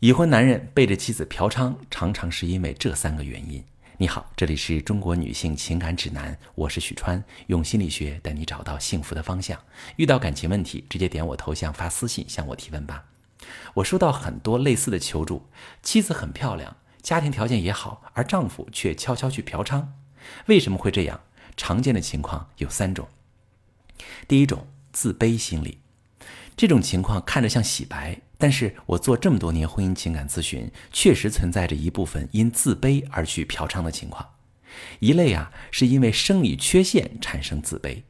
已婚男人背着妻子嫖娼，常常是因为这三个原因。你好，这里是中国女性情感指南，我是许川，用心理学带你找到幸福的方向。遇到感情问题，直接点我头像发私信向我提问吧。我收到很多类似的求助，妻子很漂亮，家庭条件也好，而丈夫却悄悄去嫖娼。为什么会这样？常见的情况有三种。第一种，自卑心理。这种情况看着像洗白，但是我做这么多年婚姻情感咨询，确实存在着一部分因自卑而去嫖娼的情况。一类啊，是因为生理缺陷产生自卑，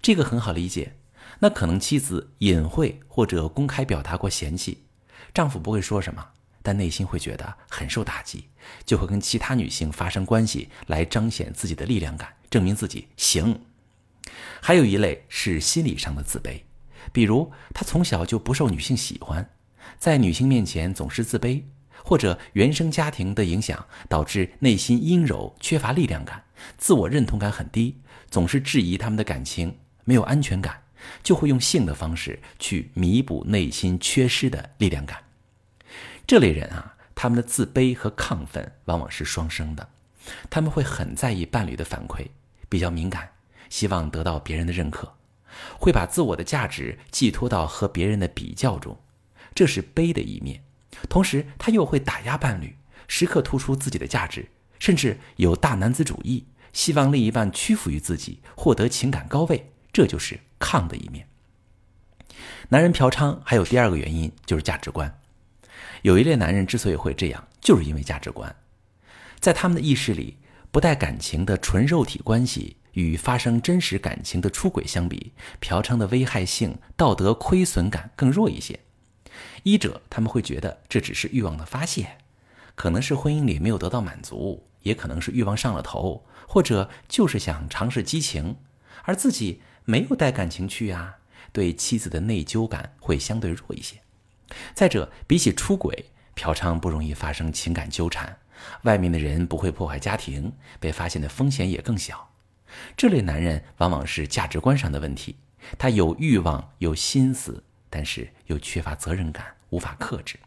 这个很好理解。那可能妻子隐晦或者公开表达过嫌弃，丈夫不会说什么，但内心会觉得很受打击，就会跟其他女性发生关系来彰显自己的力量感，证明自己行。还有一类是心理上的自卑。比如，他从小就不受女性喜欢，在女性面前总是自卑，或者原生家庭的影响导致内心阴柔、缺乏力量感，自我认同感很低，总是质疑他们的感情，没有安全感，就会用性的方式去弥补内心缺失的力量感。这类人啊，他们的自卑和亢奋往往是双生的，他们会很在意伴侣的反馈，比较敏感，希望得到别人的认可。会把自我的价值寄托到和别人的比较中，这是悲的一面。同时，他又会打压伴侣，时刻突出自己的价值，甚至有大男子主义，希望另一半屈服于自己，获得情感高位。这就是抗的一面。男人嫖娼还有第二个原因，就是价值观。有一类男人之所以会这样，就是因为价值观，在他们的意识里，不带感情的纯肉体关系。与发生真实感情的出轨相比，嫖娼的危害性、道德亏损感更弱一些。一者他们会觉得这只是欲望的发泄，可能是婚姻里没有得到满足，也可能是欲望上了头，或者就是想尝试激情，而自己没有带感情去啊，对妻子的内疚感会相对弱一些。再者，比起出轨，嫖娼不容易发生情感纠缠，外面的人不会破坏家庭，被发现的风险也更小。这类男人往往是价值观上的问题，他有欲望、有心思，但是又缺乏责任感，无法克制。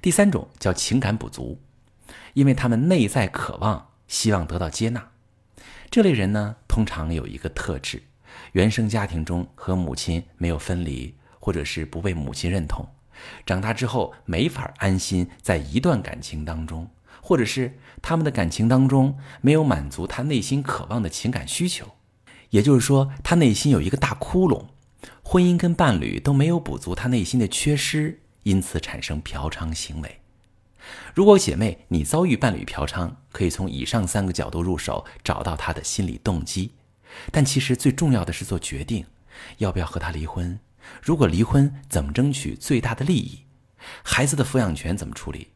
第三种叫情感不足，因为他们内在渴望、希望得到接纳。这类人呢，通常有一个特质：原生家庭中和母亲没有分离，或者是不被母亲认同，长大之后没法安心在一段感情当中。或者是他们的感情当中没有满足他内心渴望的情感需求，也就是说，他内心有一个大窟窿，婚姻跟伴侣都没有补足他内心的缺失，因此产生嫖娼行为。如果姐妹你遭遇伴侣嫖娼，可以从以上三个角度入手，找到他的心理动机。但其实最重要的是做决定，要不要和他离婚？如果离婚，怎么争取最大的利益？孩子的抚养权怎么处理？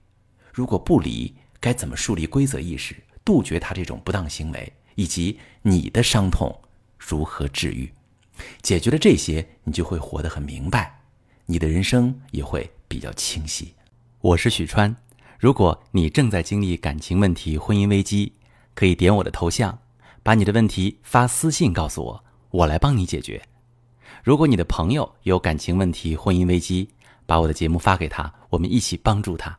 如果不离？该怎么树立规则意识，杜绝他这种不当行为，以及你的伤痛如何治愈？解决了这些，你就会活得很明白，你的人生也会比较清晰。我是许川，如果你正在经历感情问题、婚姻危机，可以点我的头像，把你的问题发私信告诉我，我来帮你解决。如果你的朋友有感情问题、婚姻危机，把我的节目发给他，我们一起帮助他。